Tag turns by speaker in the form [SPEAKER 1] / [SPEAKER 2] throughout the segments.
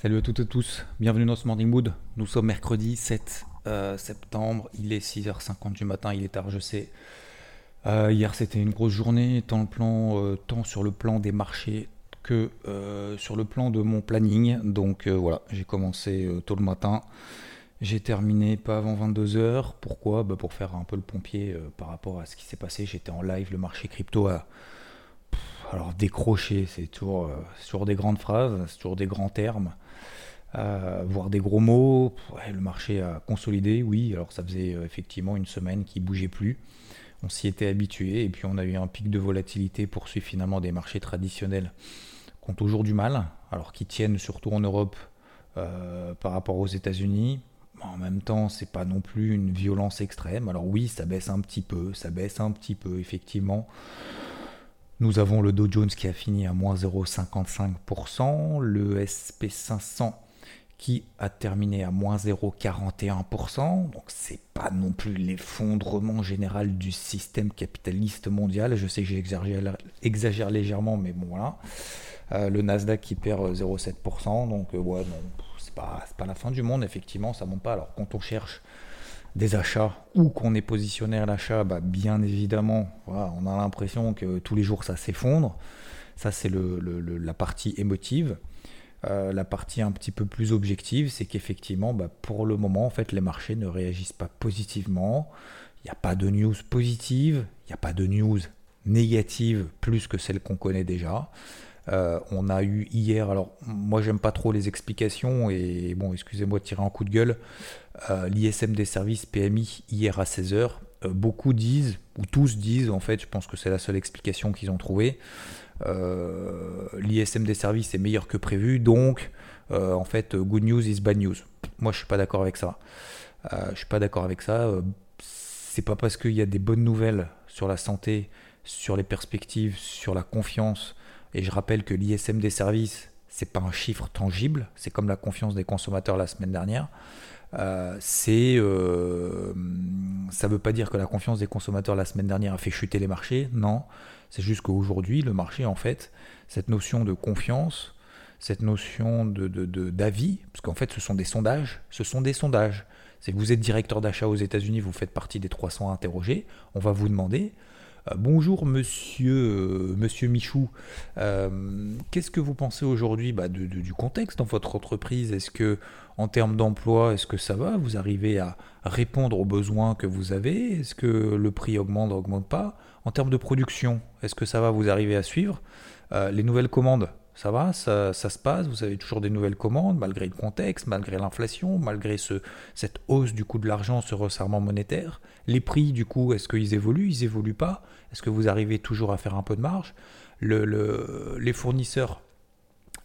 [SPEAKER 1] Salut à toutes et tous. Bienvenue dans ce Morning Mood. Nous sommes mercredi 7 euh, septembre. Il est 6h50 du matin. Il est tard, je sais. Euh, hier, c'était une grosse journée, euh, tant sur le plan des marchés que sur le plan de mon planning. Donc voilà, j'ai commencé tôt le matin. J'ai terminé pas avant 22h. Pourquoi? Bah Pour faire un peu le pompier par rapport à ce qui s'est passé. J'étais en live, le marché crypto a. Alors toujours, euh, c'est toujours des grandes phrases, c'est toujours des grands termes, euh, voire des gros mots. Le marché a consolidé, oui. Alors ça faisait euh, effectivement une semaine qui bougeait plus. On s'y était habitué et puis on a eu un pic de volatilité poursuivre finalement des marchés traditionnels qui ont toujours du mal, alors qui tiennent surtout en Europe par rapport aux États-Unis. En même temps, c'est pas non plus une violence extrême. Alors oui, ça baisse un petit peu, ça baisse un petit peu, effectivement. Nous avons le Dow Jones qui a fini à moins 0,55%, le SP500 qui a terminé à moins 0,41%. Donc c'est pas non plus l'effondrement général du système capitaliste mondial. Je sais que j'exagère exagère légèrement, mais bon voilà. Euh, le Nasdaq qui perd euh, 0,7%. Donc euh, ouais, c'est pas, pas la fin du monde, effectivement, ça monte pas. Alors quand on cherche des achats ou qu'on est positionné à l'achat, bah, bien évidemment, voilà, on a l'impression que tous les jours ça s'effondre. Ça, c'est le- la partie émotive. Euh, la partie un petit peu plus objective, c'est qu'effectivement, bah, pour le moment, en fait, les marchés ne réagissent pas positivement. Il n'y a pas de news positive, il n'y a pas de news négative plus que celle qu'on connaît déjà. Euh, on a eu hier, alors moi j'aime pas trop les explications et bon, excusez-moi de tirer un coup de gueule, euh, l'ISM des services PMI hier à 16h. beaucoup disent, ou tous disent en fait, je pense que c'est la seule explication qu'ils ont trouvée, euh, l'ISM des services est meilleur que prévu, donc euh, en fait, good news is bad news. Moi, je suis pas d'accord avec ça. Euh, je suis pas d'accord avec ça. Euh, c'est pas parce qu'il y a des bonnes nouvelles sur la santé, sur les perspectives, sur la confiance. Et je rappelle que l'ISM des services, c'est pas un chiffre tangible. C'est comme la confiance des consommateurs la semaine dernière. Euh, euh, ça veut pas dire que la confiance des consommateurs la semaine dernière a fait chuter les marchés. Non, c'est juste qu'aujourd'hui, le marché, en fait, cette notion de confiance, cette notion de, d'avis, parce qu'en fait, ce sont des sondages, ce sont des sondages. Que vous êtes directeur d'achat aux États-Unis, vous faites partie des 300 interrogés, on va vous demander bonjour monsieur, euh, Michou, Euh, qu'est-ce que vous pensez aujourd'hui bah, du contexte dans votre entreprise? Est-ce que en termes d'emploi, est-ce que ça va? Vous arrivez à répondre aux besoins que vous avez? Est-ce que le prix augmente, augmente pas? En termes de production, est-ce que ça va Vous arrivez à suivre? Euh, Les nouvelles commandes, ça va ça, se passe Vous avez toujours des nouvelles commandes malgré le contexte, malgré l'inflation, malgré ce, cette hausse du coût de l'argent, ce resserrement monétaire. Les prix, du coup, est-ce qu'ils évoluent Ils évoluent pas? Est-ce que vous arrivez toujours à faire un peu de marge? Le- le- Les fournisseurs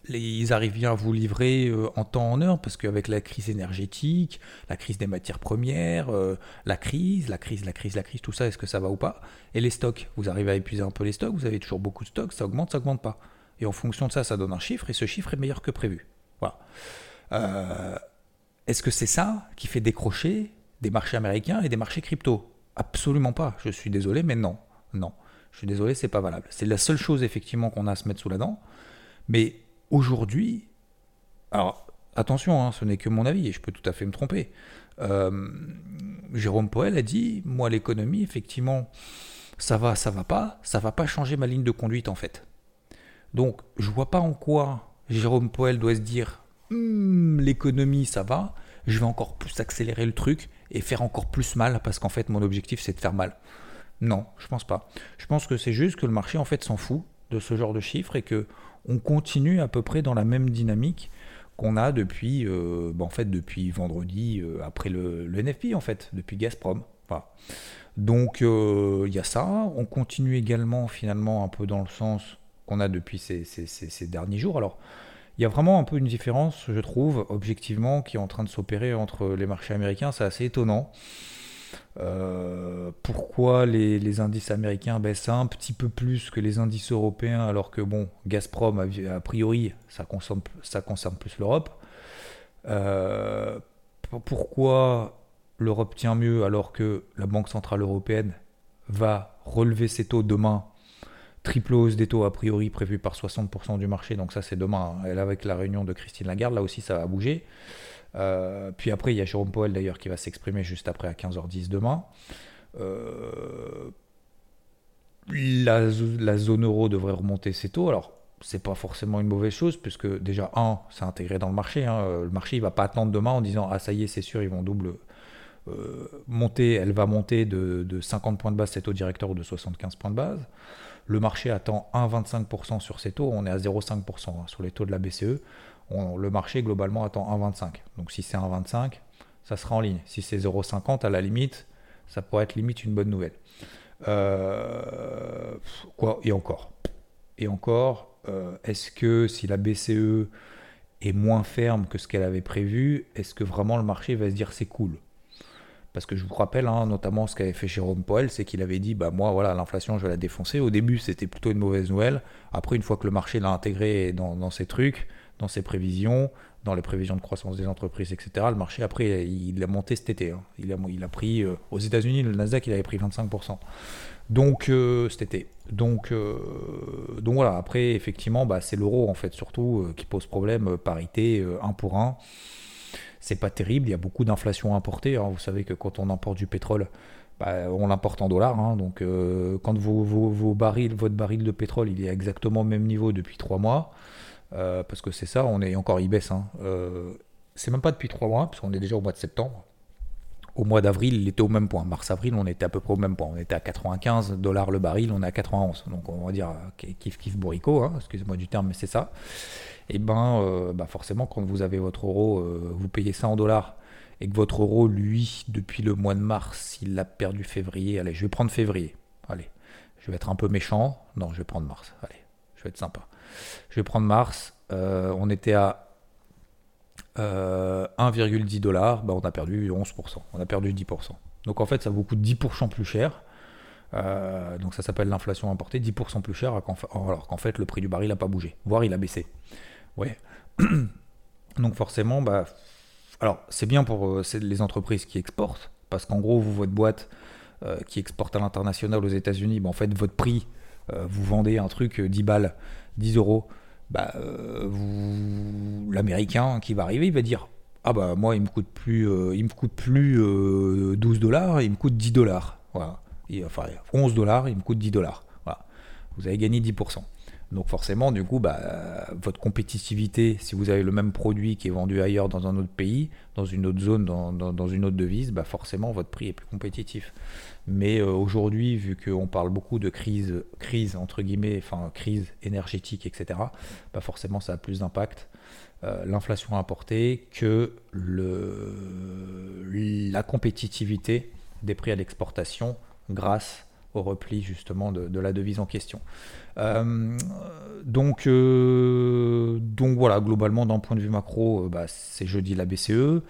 [SPEAKER 1] ils arrivent bien à vous livrer euh, en temps en heure parce qu'avec la crise énergétique, la crise des matières premières, euh, la crise, la crise, la crise, la crise, tout ça, est-ce que ça va ou pas? Et les stocks, vous arrivez à épuiser un peu les stocks, vous avez toujours beaucoup de stocks, ça augmente, ça augmente pas. Et en fonction de ça, ça donne un chiffre et ce chiffre est meilleur que prévu. Voilà. Euh, est-ce que c'est ça qui fait décrocher des marchés américains et des marchés crypto? Absolument pas. Je suis désolé, mais non. Non. Je suis désolé, c'est pas valable. C'est la seule chose effectivement qu'on a à se mettre sous la dent. Mais aujourd'hui, alors attention, hein, ce n'est que mon avis et je peux tout à fait me tromper. Euh, Jérôme Poel a dit, moi l'économie, effectivement, ça va, ça va pas, ça va pas changer ma ligne de conduite en fait. Donc je vois pas en quoi Jérôme Poel doit se dire, Hmm, l'économie ça va, je vais encore plus accélérer le truc et faire encore plus mal parce qu'en fait mon objectif c'est de faire mal. Non, je pense pas. Je pense que c'est juste que le marché en fait s'en fout de ce genre de chiffres et que on continue à peu près dans la même dynamique qu'on a depuis, euh, bah, depuis vendredi euh, après le, NFP en fait, depuis Gazprom. Donc euh, il y a ça. On continue également finalement un peu dans le sens qu'on a depuis ces, derniers jours. Alors, il y a vraiment un peu une différence, je trouve, objectivement, qui est en train de s'opérer entre les marchés américains. C'est assez étonnant. Euh, pourquoi les, indices américains baissent un petit peu plus que les indices européens alors que bon, Gazprom a, priori ça concerne, ça concerne plus l'Europe. Euh, pourquoi l'Europe tient mieux alors que la Banque Centrale Européenne va relever ses taux demain triple hausse des taux a priori prévue par 60% du marché, donc ça c'est demain, elle avec la réunion de Christine Lagarde, là aussi ça va bouger. Euh, puis après, il y a Jérôme Powell d'ailleurs qui va s'exprimer juste après à 15h10 demain. Euh, la, zone euro devrait remonter ses taux. Alors, c'est pas forcément une mauvaise chose, puisque déjà, un, c'est intégré dans le marché. Hein. Le marché, il va pas attendre demain en disant Ah, ça y est, c'est sûr, ils vont double euh, monter. Elle va monter de, 50 points de base, ses taux directeurs, ou de 75 points de base. Le marché attend 1,25% sur ses taux. On est à 0,5% hein, sur les taux de la BCE le marché globalement attend 1,25. Donc si c'est 1,25, ça sera en ligne. Si c'est 0,50, à la limite, ça pourrait être limite une bonne nouvelle. Euh, Et encore? Et encore, euh, est-ce que si la BCE est moins ferme que ce qu'elle avait prévu, est-ce que vraiment le marché va se dire c'est cool? Parce que je vous rappelle, hein, notamment ce qu'avait fait Jérôme Powell, c'est qu'il avait dit, bah moi voilà, l'inflation je vais la défoncer. Au début c'était plutôt une mauvaise nouvelle. Après une fois que le marché l'a intégré dans, ses trucs, dans ses prévisions, dans les prévisions de croissance des entreprises, etc. Le marché, après, il a monté cet été. Hein. Il, a, pris, euh, aux États-Unis, le Nasdaq, il avait pris 25%. Donc, euh, cet été. Donc, euh, donc voilà, après, effectivement, bah, c'est l'euro, en fait, surtout, qui pose problème. Parité, 1 pour 1. C'est pas terrible, il y a beaucoup d'inflation importée. Hein. Vous savez que quand on importe du pétrole, bah, on l'importe en dollars. Hein. donc, quand vos, barils, votre baril de pétrole, il est exactement au même niveau depuis 3 mois. Euh, parce que c'est ça, on est encore, il baisse. Hein. Euh, c'est même pas depuis trois mois, parce qu'on est déjà au mois de septembre. Au mois d'avril, il était au même point. Mars-avril, on était à peu près au même point. On était à 95 dollars le baril, on est à 91. Donc on va dire euh, kiff kiff bourrico, hein, excusez-moi du terme, mais c'est ça. Et eh ben, bah forcément, quand vous avez votre euro, vous payez ça en dollars, et que votre euro, lui, depuis le mois de mars, il a perdu février. Allez, je vais prendre février. Allez, je vais être un peu méchant. Non, je vais prendre mars. Allez, je vais être sympa. Je vais prendre Mars. Euh, on était à 1,10 euh, dollars. Bah, on a perdu 11%. On a perdu 10%. Donc en fait, ça vous coûte 10% plus cher. Euh, donc ça s'appelle l'inflation importée, 10% plus cher, alors qu'en fait le prix du baril n'a pas bougé, voire il a baissé. Ouais. donc forcément, bah, alors c'est bien pour les entreprises qui exportent, parce qu'en gros, vous, votre boîte qui exporte à l'international aux États-Unis, bah, en fait votre prix, vous vendez un truc 10 balles 10 euros, bah, euh, l'américain qui va arriver, il va dire Ah bah moi, il me coûte plus, euh, il me coûte plus 12 euh, dollars, il me coûte 10 dollars. Voilà. enfin, 11 dollars, il me coûte 10 dollars. Voilà. Vous avez gagné 10%. Donc forcément, du coup, bah, votre compétitivité, si vous avez le même produit qui est vendu ailleurs dans un autre pays, dans une autre zone, dans, une autre devise, bah forcément votre prix est plus compétitif. Mais euh, aujourd'hui, vu qu'on parle beaucoup de crise, crise entre guillemets, enfin crise énergétique, etc., bah forcément ça a plus d'impact. Euh, l'inflation importée que la compétitivité des prix à l'exportation grâce au repli justement de, la devise en question. Euh, donc, euh, donc voilà, globalement d'un point de vue macro, euh, bah, c'est jeudi la BCE.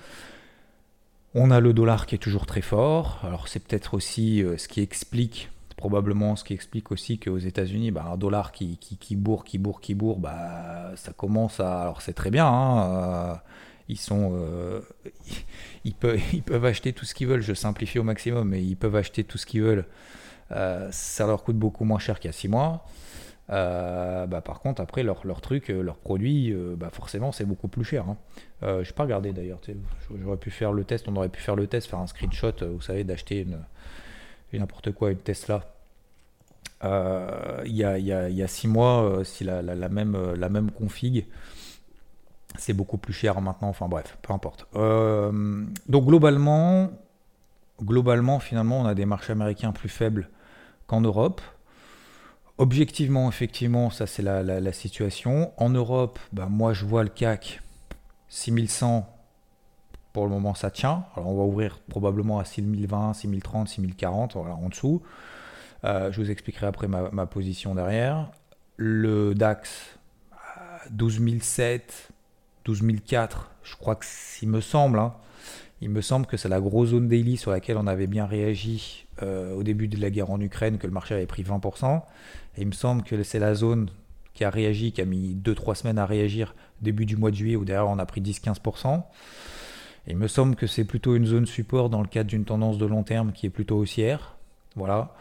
[SPEAKER 1] On a le dollar qui est toujours très fort. Alors c'est peut-être aussi ce qui explique, probablement ce qui explique aussi qu'aux États-Unis, bah, un dollar qui, qui, qui, bourre, qui bourre, qui bourre, bah, ça commence à... Alors c'est très bien, hein, ils sont... ils, peuvent, ils peuvent acheter tout ce qu'ils veulent, je simplifie au maximum, mais ils peuvent acheter tout ce qu'ils veulent euh, ça leur coûte beaucoup moins cher qu'il y a 6 mois. Euh, bah, par contre, après, leur, leur truc, euh, leur produit, bah, forcément, c'est beaucoup plus cher. Hein. je n'ai pas regardé d'ailleurs. J'aurais pu faire le test, on aurait pu faire le test, faire un screenshot, vous savez, d'acheter une, n'importe quoi, une Tesla. Il y, a, y, a, y, a, six mois, si la, la, même, la même config, c'est beaucoup plus cher maintenant. Enfin bref, peu importe. donc globalement, globalement, finalement, on a des marchés américains plus faibles qu'en Europe. Objectivement, effectivement, ça c'est la, situation. En Europe, ben, moi je vois le CAC 6100, pour le moment ça tient. Alors on va ouvrir probablement à 6020, 6030, 6040, voilà, en dessous. Euh, je vous expliquerai après ma, position derrière. le DAX, 12007, 12004, je crois que s'il me semble, hein, il me semble que c'est la grosse zone daily sur laquelle on avait bien réagi euh, au début de la guerre en Ukraine, que le marché avait pris 20%. Et il me semble que c'est la zone qui a réagi, qui a mis 2-3 semaines à réagir début du mois de juillet, où derrière on a pris 10-15%. Il me semble que c'est plutôt une zone support dans le cadre d'une tendance de long terme qui est plutôt haussière. Voilà.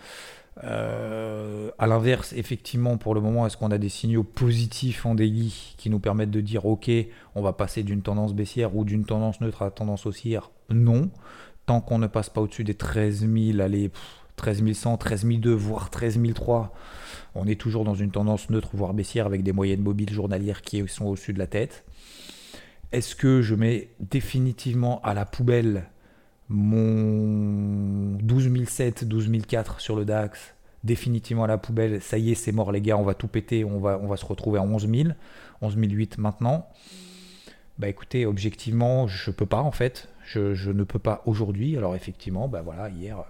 [SPEAKER 1] Euh, à l'inverse, effectivement, pour le moment, est-ce qu'on a des signaux positifs en daily qui nous permettent de dire ok, on va passer d'une tendance baissière ou d'une tendance neutre à tendance haussière? Non. Tant qu'on ne passe pas au-dessus des 13 000, allez, 13 100, 13 200, voire 13 300, on est toujours dans une tendance neutre, voire baissière, avec des moyennes mobiles journalières qui sont au-dessus de la tête. Est-ce que je mets définitivement à la poubelle mon 12007, 12004 sur le DAX, définitivement à la poubelle, ça y est, c'est mort les gars, on va tout péter, on va, se retrouver à 11 000, 11 008 maintenant. Bah écoutez, objectivement, je peux pas en fait, je, ne peux pas aujourd'hui. Alors effectivement, bah voilà, hier,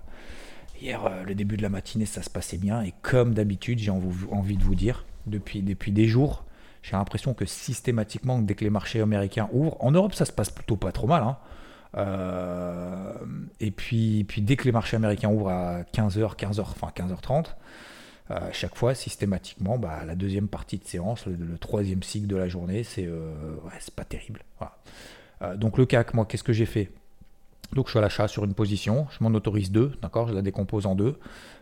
[SPEAKER 1] hier euh, le début de la matinée, ça se passait bien et comme d'habitude, j'ai envie de vous dire, depuis, des jours, j'ai l'impression que systématiquement, dès que les marchés américains ouvrent, en Europe, ça se passe plutôt pas trop mal. Hein, et puis, puis dès que les marchés américains ouvrent à 15h, 15h, enfin 15h30, euh, chaque fois, systématiquement, bah, la deuxième partie de séance, le, troisième cycle de la journée, c'est euh, pas terrible. donc le CAC, moi, qu'est-ce que j'ai fait? Donc je suis à l'achat sur une position, je m'en autorise deux, d'accord, je la décompose en deux.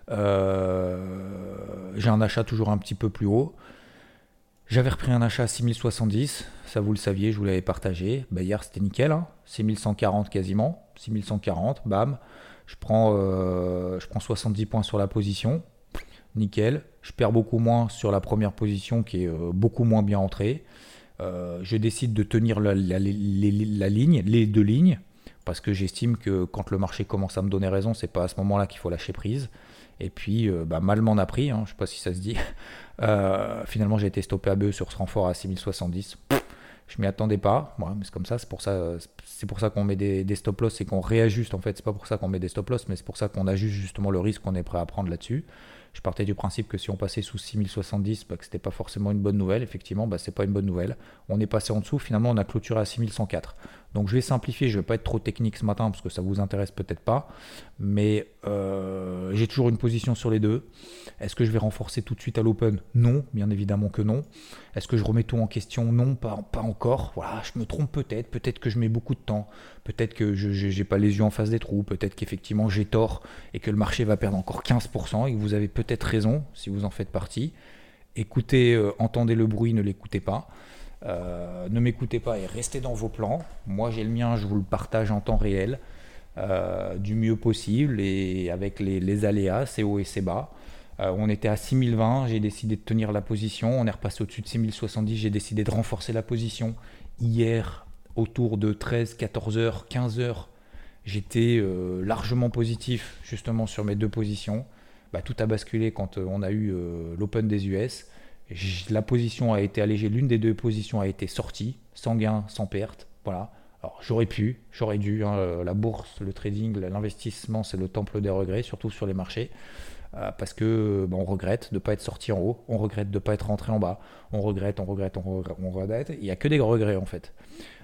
[SPEAKER 1] j'ai un achat toujours un petit peu plus haut. J'avais repris un achat à 6070, ça vous le saviez, je vous l'avais partagé. Hier c'était nickel, 6140 hein. quasiment, 6140, bam. Je prends, euh, je prends 70 points sur la position, nickel. Je perds beaucoup moins sur la première position qui est euh, beaucoup moins bien entrée. Euh, je décide de tenir la, ligne, les deux lignes, parce que j'estime que quand le marché commence à me donner raison, c'est pas à ce moment-là qu'il faut lâcher prise. Et puis, bah, mal m'en a pris, hein, je ne sais pas si ça se dit. Euh, finalement, j'ai été stoppé à BE sur ce renfort à 6070. Je m'y attendais pas, c'est comme ça, c'est pour ça, c'est pour ça qu'on met des, stop loss et qu'on réajuste en fait. C'est pas pour ça qu'on met des stop loss, mais c'est pour ça qu'on ajuste justement le risque qu'on est prêt à prendre là-dessus. Je partais du principe que si on passait sous 6070, bah, que c'était pas forcément une bonne nouvelle. Effectivement, bah, c'est pas une bonne nouvelle. On est passé en dessous. Finalement, on a clôturé à 6104. Donc, je vais simplifier. Je vais pas être trop technique ce matin parce que ça vous intéresse peut-être pas. Mais euh, j'ai toujours une position sur les deux. Est-ce que je vais renforcer tout de suite à l'open? Non, bien évidemment que non. Est-ce que je remets tout en question? Non, pas, pas encore. Voilà, je me trompe peut-être. Peut-être que je mets beaucoup de temps. Peut-être que je n'ai pas les yeux en face des trous. Peut-être qu'effectivement j'ai tort et que le marché va perdre encore 15% et que vous avez peut-être raison si vous en faites partie. Écoutez, euh, entendez le bruit, ne l'écoutez pas. Euh, ne m'écoutez pas et restez dans vos plans. Moi j'ai le mien, je vous le partage en temps réel, euh, du mieux possible et avec les, aléas, c'est haut et c'est bas. on était à 6020, j'ai décidé de tenir la position. On est repassé au-dessus de 6070, j'ai décidé de renforcer la position. Hier, autour de 13, 14 heures, 15 heures, j'étais largement positif justement sur mes deux positions. Bah, tout a basculé quand euh, on a eu euh, l'Open des US. La position a été allégée, l'une des deux positions a été sortie, sans gain, sans perte. Voilà. Alors j'aurais pu, j'aurais dû. Hein, euh, la bourse, le trading, l'investissement, c'est le temple des regrets, surtout sur les marchés. parce que bah, on regrette de ne pas être sorti en haut, on regrette de ne pas être rentré en bas, on regrette, on regrette, on regrette, on regrette. Il n'y a que des regrets en fait.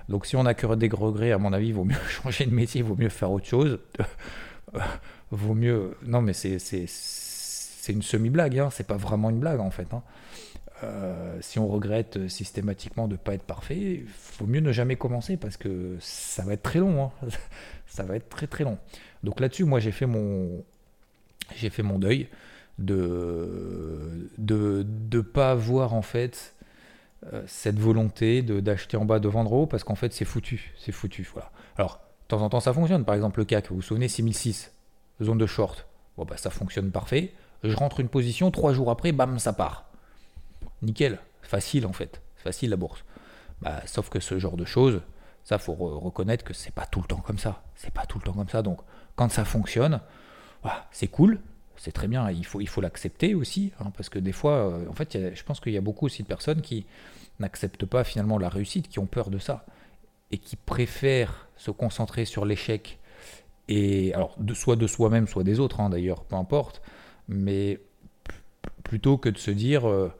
[SPEAKER 1] Donc si on n'a que des regrets, à mon avis, il vaut mieux changer de métier, il vaut mieux faire autre chose. vaut mieux. Non, mais c'est c'est une semi-blague, hein. c'est pas vraiment une blague en fait. Hein. Euh, si on regrette systématiquement de ne pas être parfait, il faut mieux ne jamais commencer parce que ça va être très long. Hein. ça va être très très long. Donc là-dessus, moi j'ai fait mon j'ai fait mon deuil de de pas avoir en fait euh, cette volonté d'acheter en bas de vendre haut parce qu'en fait c'est foutu, c'est foutu. Voilà. Alors de temps en temps ça fonctionne. Par exemple le CAC, vous vous souvenez 6006, zone de short. Bon bah ça fonctionne parfait je rentre une position, trois jours après, bam, ça part. Nickel, facile en fait, facile la bourse. Bah, sauf que ce genre de choses, ça faut reconnaître que c'est pas tout le temps comme ça. C'est pas tout le temps comme ça. Donc quand ça fonctionne, c'est cool, c'est très bien. Il faut il faut l'accepter aussi, hein, parce que des fois, euh, en fait, je pense qu'il y a beaucoup aussi de personnes qui n'acceptent pas finalement la réussite, qui ont peur de ça et qui préfèrent se concentrer sur l'échec et alors soit de soi-même, soit des autres, hein, d'ailleurs, peu importe mais plutôt que de se dire, euh,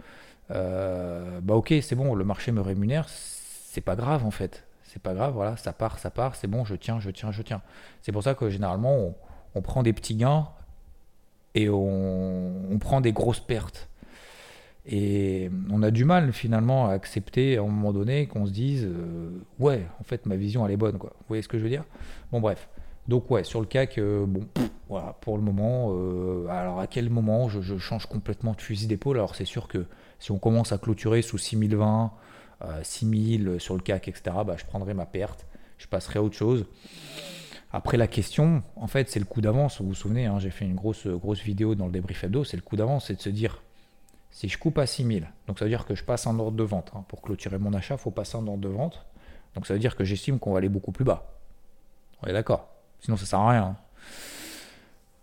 [SPEAKER 1] bah ok, c'est bon, le marché me rémunère, c'est pas grave en fait. C'est pas grave, voilà, ça part, ça part, c'est bon, je tiens, je tiens, je tiens. C'est pour ça que généralement, on, prend des petits gains et on, prend des grosses pertes. Et on a du mal finalement à accepter à un moment donné qu'on se dise euh, ouais, en fait ma vision elle est bonne quoi. Vous voyez ce que je veux dire? Bon bref. Donc ouais, sur le CAC, euh, bon, voilà, pour le moment, alors à quel moment je, change complètement de fusil d'épaule? Alors c'est sûr que si on commence à clôturer sous 6020, 6000 euh, sur le CAC, etc., bah, je prendrai ma perte, je passerai à autre chose. Après, la question, en fait, c'est le coup d'avance. Vous vous souvenez, hein, j'ai fait une grosse, grosse vidéo dans le débrief hebdo. C'est le coup d'avance, c'est de se dire si je coupe à 6000, donc ça veut dire que je passe en ordre de vente. Hein. Pour clôturer mon achat, il faut passer en ordre de vente. Donc ça veut dire que j'estime qu'on va aller beaucoup plus bas. On est d'accord? Sinon, ça sert à rien.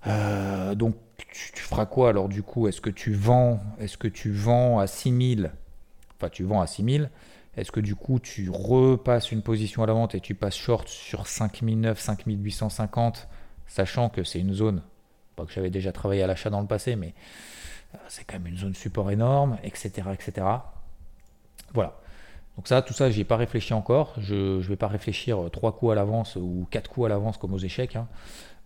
[SPEAKER 1] Euh, donc tu, feras quoi alors du coup? Est-ce que tu vends Est-ce que tu vends à 6000 Enfin, tu vends à 6000. Est-ce que du coup tu repasses une position à la vente et tu passes short sur 5009, 5850, sachant que c'est une zone, pas que j'avais déjà travaillé à l'achat dans le passé, mais euh, c'est quand même une zone support énorme, etc. etc. Voilà. Donc ça, tout ça, j'y ai pas réfléchi encore. Je ne vais pas réfléchir trois coups à l'avance ou quatre coups à l'avance comme aux échecs. Hein.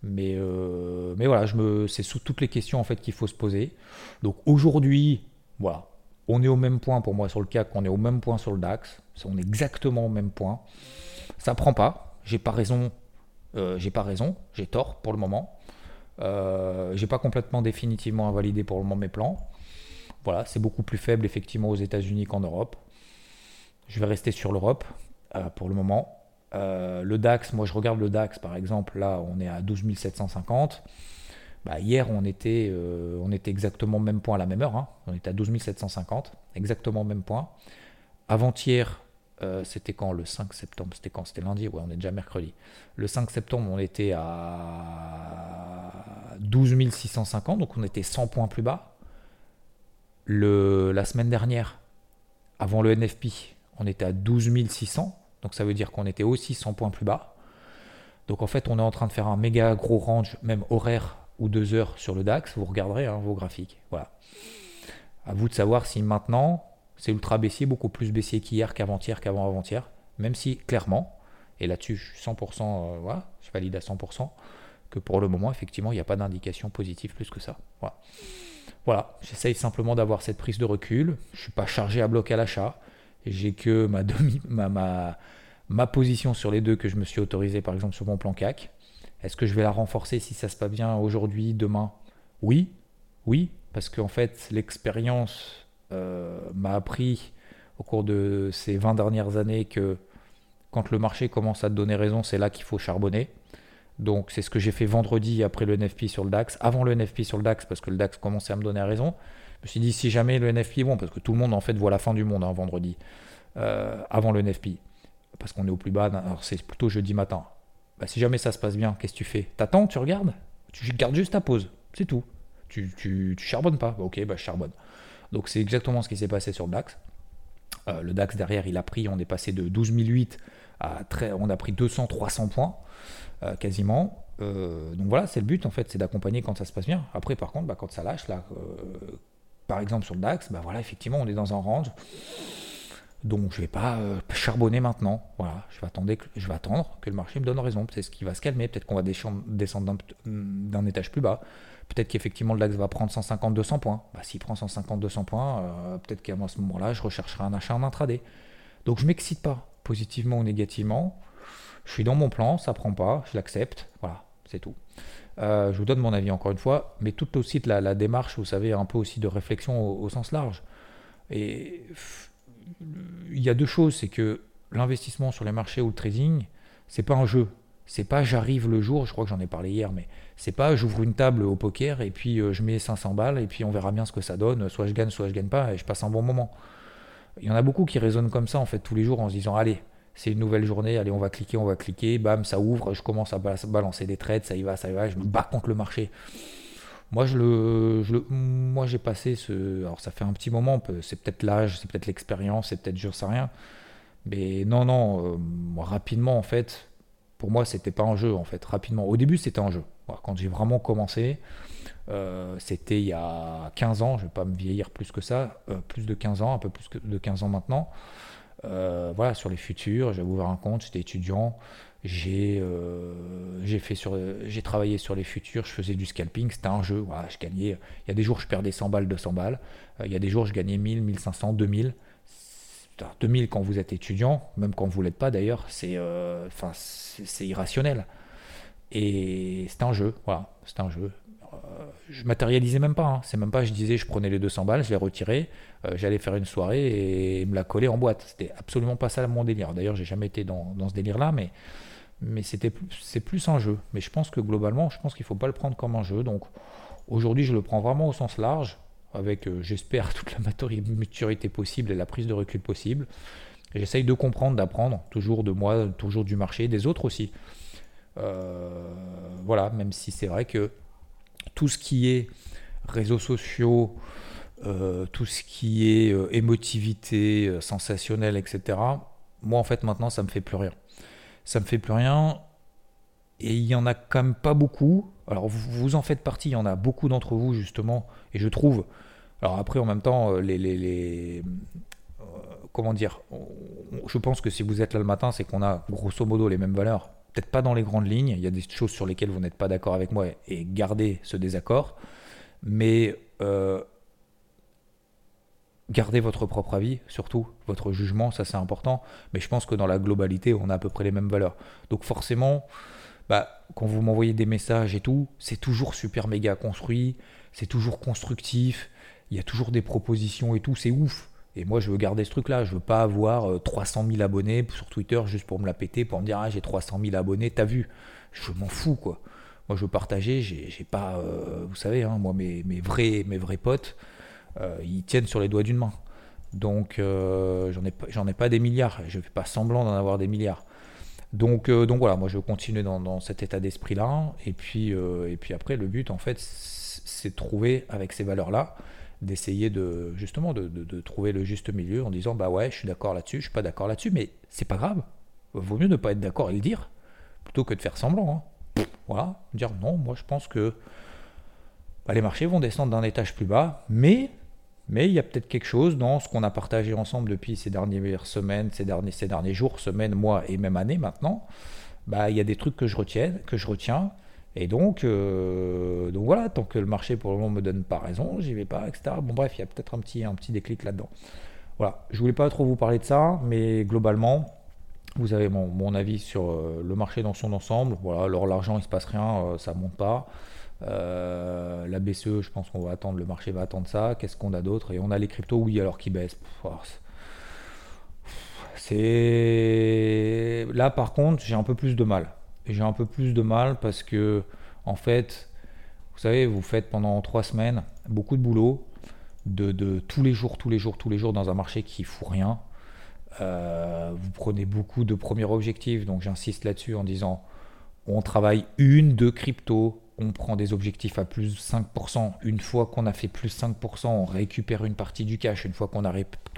[SPEAKER 1] Mais, euh, mais voilà, je me, c'est sous toutes les questions en fait qu'il faut se poser. Donc aujourd'hui, voilà, on est au même point pour moi sur le CAC, on est au même point sur le DAX. On est exactement au même point. Ça prend pas. J'ai pas raison. Euh, j'ai pas raison. J'ai tort pour le moment. Euh, j'ai pas complètement définitivement invalidé pour le moment mes plans. Voilà, c'est beaucoup plus faible effectivement aux États-Unis qu'en Europe. Je vais rester sur l'Europe euh, pour le moment. Euh, le DAX, moi je regarde le DAX par exemple, là on est à 12 750. Bah, hier on était, euh, on était exactement au même point à la même heure, hein. on était à 12 750, exactement au même point. Avant-hier, c'était quand le 5 septembre? C'était quand? C'était lundi? Ouais, on est déjà mercredi. Le 5 septembre, on était à 12 650, donc on était 100 points plus bas. La semaine dernière, avant le NFP, on était à 12 600. Donc ça veut dire qu'on était aussi 100 points plus bas. Donc en fait, on est en train de faire un méga gros range, même horaire ou deux heures sur le DAX. Vous regarderez hein, vos graphiques. Voilà. À vous de savoir si maintenant c'est ultra baissier, beaucoup plus baissier qu'hier, qu'avant-hier, qu'avant-avant-hier. Même si clairement, et là-dessus je suis 100%, euh, voilà, je valide à 100%, que pour le moment, effectivement, il n'y a pas d'indication positive plus que ça. Voilà. Voilà, j'essaye simplement d'avoir cette prise de recul. Je ne suis pas chargé à bloc à l'achat j'ai que ma, position sur les deux que je me suis autorisé, par exemple sur mon plan CAC. Est-ce que je vais la renforcer si ça se passe bien aujourd'hui, demain? Oui, oui, parce qu'en fait, l'expérience euh, m'a appris au cours de ces 20 dernières années que quand le marché commence à te donner raison, c'est là qu'il faut charbonner. Donc c'est ce que j'ai fait vendredi après le NFP sur le DAX, avant le NFP sur le DAX, parce que le DAX commençait à me donner raison. Me suis dit, si jamais le NFP, bon, parce que tout le monde en fait voit la fin du monde hein, vendredi, euh, avant le NFP, parce qu'on est au plus bas, alors c'est plutôt jeudi matin. Bah, si jamais ça se passe bien, qu'est-ce que tu fais? T'attends, tu regardes? Tu gardes juste ta pause, c'est tout. Tu, tu, charbonnes pas bah, Ok, bah, je charbonne. Donc c'est exactement ce qui s'est passé sur le DAX. Euh, le DAX derrière, il a pris, on est passé de 12 008 à très, on a pris 200-300 points euh, quasiment. donc voilà, c'est le but en fait, c'est d'accompagner quand ça se passe bien. Après, par contre, bah, quand ça lâche, là, par exemple sur le DAX, bah voilà, effectivement, on est dans un range. Donc je ne vais pas euh, charbonner maintenant. Voilà, je vais, attendre que, le marché me donne raison. Peut-être qu'il va se calmer, peut-être qu'on va descendre d'un étage plus bas. Peut-être qu'effectivement le DAX va prendre 150-200 points. Bah, S'il prend 150-200 points, euh, peut-être qu'à ce moment-là, je rechercherai un achat en intraday. Donc je m'excite pas, positivement ou négativement. Je suis dans mon plan, ça prend pas, je l'accepte. Voilà, c'est tout. Euh, je vous donne mon avis encore une fois, mais tout aussi la, la démarche, vous savez, un peu aussi de réflexion au, sens large. Et il y a deux choses, c'est que l'investissement sur les marchés ou le trading, c'est pas un jeu. C'est pas j'arrive le jour, je crois que j'en ai parlé hier, mais c'est pas j'ouvre une table au poker et puis euh, je mets 500 balles et puis on verra bien ce que ça donne, soit je gagne, soit je gagne pas et je passe un bon moment. Il y en a beaucoup qui raisonnent comme ça en fait tous les jours en se disant allez, c'est une nouvelle journée, allez, on va cliquer, on va cliquer, bam, ça ouvre, je commence à balancer des trades, ça y va, ça y va, je me bats contre le marché. Moi, je le, j'ai passé ce. Alors, ça fait un petit moment, c'est peut-être l'âge, c'est peut-être l'expérience, c'est peut-être, je sais rien. Mais non, non, euh, rapidement, en fait, pour moi, c'était pas un jeu, en fait. Rapidement. Au début, c'était un jeu. quand j'ai vraiment commencé, c'était il y a 15 ans, je ne vais pas me vieillir plus que ça, plus de 15 ans, un peu plus de 15 ans maintenant. Voilà, sur les futurs, j'avais ouvert un compte, j'étais étudiant, j'ai fait sur travaillé sur les futurs, je faisais du scalping, c'était un jeu, voilà, je gagnais, il y a des jours je perdais 100 balles, 200 balles, il y a des jours je gagnais 1000, 1500, 2000. 2000 quand vous êtes étudiant, même quand vous l'êtes pas d'ailleurs, c'est euh, irrationnel. Et c'est un jeu, voilà, c'est un jeu. Euh, je matérialisais même pas, hein. c'est même pas, je disais, je prenais les 200 balles, je les retirais, euh, j'allais faire une soirée et me la coller en boîte. C'était absolument pas ça mon délire. D'ailleurs, j'ai jamais été dans, ce délire-là, mais, mais c'était c'est plus un jeu. Mais je pense que globalement, je pense qu'il faut pas le prendre comme un jeu. Donc aujourd'hui, je le prends vraiment au sens large avec, euh, j'espère, toute la maturité possible et la prise de recul possible. J'essaye de comprendre, d'apprendre, toujours de moi, toujours du marché, des autres aussi. Voilà, même si c'est vrai que tout ce qui est réseaux sociaux, euh, tout ce qui est émotivité, sensationnelle, etc., moi en fait maintenant ça me fait plus rien. Ça me fait plus rien et il y en a quand même pas beaucoup. Alors vous, en faites partie, il y en a beaucoup d'entre vous justement, et je trouve. Alors après en même temps, euh, les, les, euh, comment dire, je pense que si vous êtes là le matin, c'est qu'on a grosso modo les mêmes valeurs. Peut-être pas dans les grandes lignes, il y a des choses sur lesquelles vous n'êtes pas d'accord avec moi et gardez ce désaccord, mais euh, gardez votre propre avis, surtout. Votre jugement, ça c'est important, mais je pense que dans la globalité, on a à peu près les mêmes valeurs. Donc forcément, bah, quand vous m'envoyez des messages et tout, c'est toujours super méga construit, c'est toujours constructif, il y a toujours des propositions et tout, c'est ouf. Et moi, je veux garder ce truc-là. Je veux pas avoir 300 euh, 000 abonnés sur Twitter juste pour me la péter, pour me dire ah j'ai 300 000 abonnés, t'as vu? Je m'en fous quoi. Moi, je veux partager. J'ai pas, euh, vous savez, hein, moi mes, vrais mes vrais potes, euh, ils tiennent sur les doigts d'une main. Donc j'en ai pas des milliards. Je fais pas semblant d'en avoir des milliards. Donc, donc voilà, moi je veux continuer dans, cet état d'esprit-là. Et, puis, et puis après, le but, en fait, c'est de trouver avec ces valeurs-là, d'essayer de justement de, trouver le juste milieu en disant bah ouais, je suis d'accord là-dessus, je suis pas d'accord là-dessus, mais c'est pas grave. Vaut mieux ne pas être d'accord et le dire plutôt que de faire semblant. Hein. Voilà, dire non, moi je pense que bah, les marchés vont descendre d'un étage plus bas, mais mais il y a peut-être quelque chose dans ce qu'on a partagé ensemble depuis ces dernières semaines, ces derniers, ces derniers jours, semaines, mois et même années maintenant. Bah, il y a des trucs que je retiens, que je retiens. Et donc, euh, donc voilà, tant que le marché pour le moment me donne pas raison, j'y vais pas, etc. Bon bref, il y a peut-être un petit, un petit déclic là-dedans. Voilà, je voulais pas trop vous parler de ça, mais globalement, vous avez mon, avis sur euh, le marché dans son ensemble. Voilà, alors l'argent il se passe rien, euh, ça monte pas. Euh, la BCE, je pense qu'on va attendre, le marché va attendre ça. Qu'est-ce qu'on a d'autre? Et on a les cryptos, oui, alors qui baissent. Oh, c'est là par contre, j'ai un peu plus de mal. J'ai un peu plus de mal parce que, en fait, vous savez, vous faites pendant trois semaines beaucoup de boulot, de, tous les jours, tous les jours, tous les jours dans un marché qui fout rien. Euh, vous prenez beaucoup de premiers objectifs, donc j'insiste là-dessus en disant on travaille une, deux cryptos, on prend des objectifs à plus 5%. Une fois qu'on a fait plus 5%, on récupère une partie du cash. Une fois qu'on a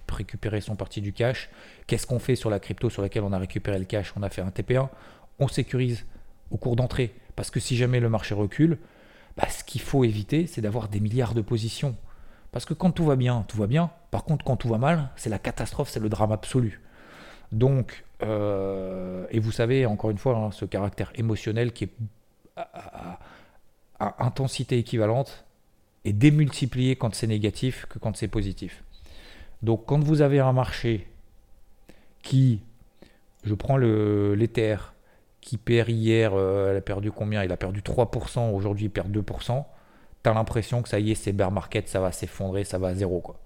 [SPEAKER 1] récupéré son partie du cash, qu'est-ce qu'on fait sur la crypto sur laquelle on a récupéré le cash? On a fait un TP1, on sécurise au cours d'entrée. Parce que si jamais le marché recule, bah, ce qu'il faut éviter, c'est d'avoir des milliards de positions. Parce que quand tout va bien, tout va bien. Par contre, quand tout va mal, c'est la catastrophe, c'est le drame absolu. Donc, euh, et vous savez, encore une fois, hein, ce caractère émotionnel qui est intensité équivalente est démultiplié quand c'est négatif que quand c'est positif. Donc quand vous avez un marché qui, je prends l'Ether, qui perd hier, euh, elle a perdu combien? Il a perdu 3%, aujourd'hui il perd 2%. Tu as l'impression que ça y est, c'est bear market, ça va s'effondrer, ça va à zéro. quoi.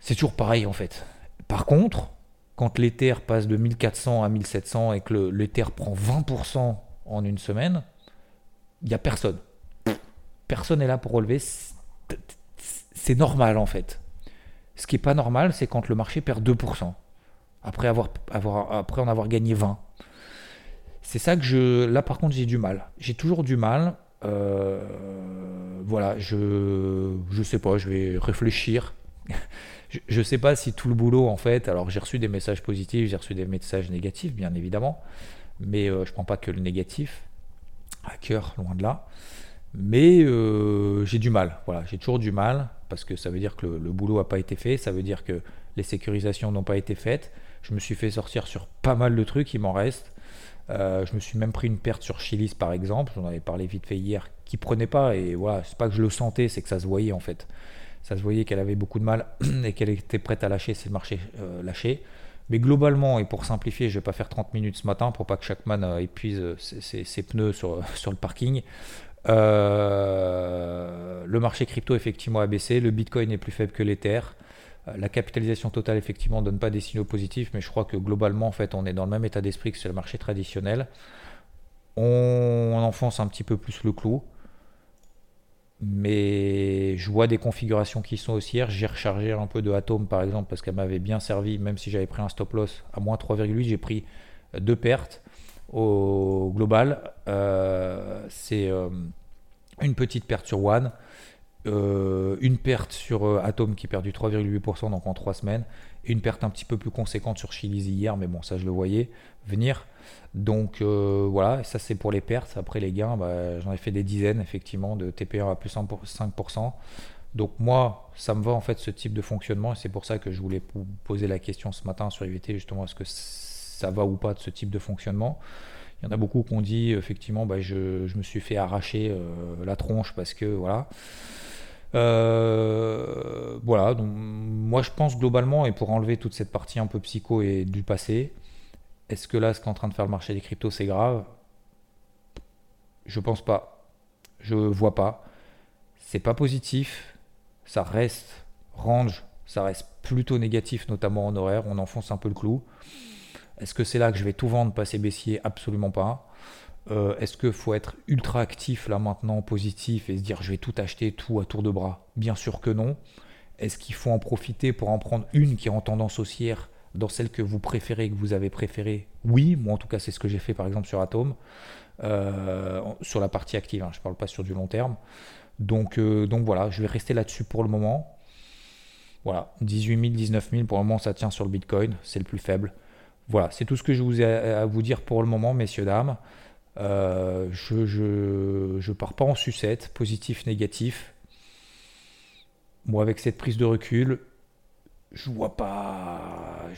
[SPEAKER 1] C'est toujours pareil en fait. Par contre, quand l'Ether passe de 1400 à 1700 et que l'Ether prend 20% en une semaine, il n'y a personne. Personne n'est là pour relever. C'est normal en fait. Ce qui n'est pas normal, c'est quand le marché perd 2%, après, après en avoir gagné 20. C'est ça que je... Là par contre j'ai du mal. J'ai toujours du mal. Euh, voilà, je je sais pas, je vais réfléchir. je ne sais pas si tout le boulot en fait, alors j'ai reçu des messages positifs, j'ai reçu des messages négatifs bien évidemment, mais euh, je ne prends pas que le négatif. à cœur, loin de là. Mais euh, j'ai du mal, voilà, j'ai toujours du mal, parce que ça veut dire que le, boulot n'a pas été fait, ça veut dire que les sécurisations n'ont pas été faites. Je me suis fait sortir sur pas mal de trucs, il m'en reste. Euh, je me suis même pris une perte sur Chilis par exemple, j'en avais parlé vite fait hier, qui prenait pas, et voilà, c'est pas que je le sentais, c'est que ça se voyait en fait. Ça se voyait qu'elle avait beaucoup de mal et qu'elle était prête à lâcher si le marché euh, lâchait. Mais globalement, et pour simplifier, je ne vais pas faire 30 minutes ce matin pour pas que chaque man épuise ses, pneus sur, sur, le parking. Euh, le marché crypto effectivement a baissé, le Bitcoin est plus faible que l'Ether. Euh, la capitalisation totale effectivement donne pas des signaux positifs, mais je crois que globalement en fait on est dans le même état d'esprit que sur le marché traditionnel. On, enfonce un petit peu plus le clou, mais je vois des configurations qui sont haussières. J'ai rechargé un peu de Atom par exemple parce qu'elle m'avait bien servi, même si j'avais pris un stop loss à moins 3,8, j'ai pris deux pertes au global, euh, c'est euh, une petite perte sur One, euh, une perte sur Atom qui perd du 3,8% donc en 3 semaines, une perte un petit peu plus conséquente sur Chili's hier, mais bon, ça je le voyais venir. Donc voilà, ça c'est pour les pertes. Après les gains, bah, j'en ai fait des dizaines effectivement de TP1 à plus 5%. Donc moi, ça me va en fait ce type de fonctionnement et c'est pour ça que je voulais vous poser la question ce matin sur IVT justement, est-ce que ça va ou pas de ce type de fonctionnement? Il y en a beaucoup qui ont dit effectivement bah, je, me suis fait arracher euh, la tronche parce que voilà. Euh, voilà, donc moi je pense globalement, et pour enlever toute cette partie un peu psycho et du passé, est-ce que là ce qu'est en train de faire le marché des cryptos c'est grave? Je pense pas. Je vois pas. C'est pas positif. Ça reste range, ça reste plutôt négatif, notamment en horaire. On enfonce un peu le clou. Est-ce que c'est là que je vais tout vendre, passer baissier? Absolument pas. Euh, est-ce qu'il faut être ultra actif là maintenant, positif, et se dire je vais tout acheter, tout à tour de bras? Bien sûr que non. Est-ce qu'il faut en profiter pour en prendre une qui est en tendance haussière dans celle que vous préférez, que vous avez préférée? Oui, moi en tout cas c'est ce que j'ai fait par exemple sur Atom, euh, sur la partie active, hein. je ne parle pas sur du long terme. Donc, euh, donc voilà, je vais rester là-dessus pour le moment. Voilà, 18 000, 19 000 pour le moment ça tient sur le Bitcoin, c'est le plus faible. Voilà, c'est tout ce que je vous ai à vous dire pour le moment, messieurs, dames. Euh, je pars pas en sucette, positif, négatif. Moi, avec cette prise de recul, je vois pas.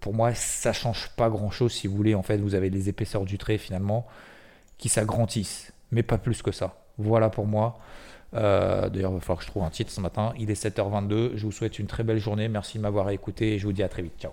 [SPEAKER 1] Pour moi, ça change pas grand chose. Si vous voulez, en fait, vous avez les épaisseurs du trait finalement qui s'agrandissent, mais pas plus que ça. Voilà pour moi. Euh, d'ailleurs, il va falloir que je trouve un titre ce matin. Il est 7h22. Je vous souhaite une très belle journée. Merci de m'avoir écouté et je vous dis à très vite. Ciao.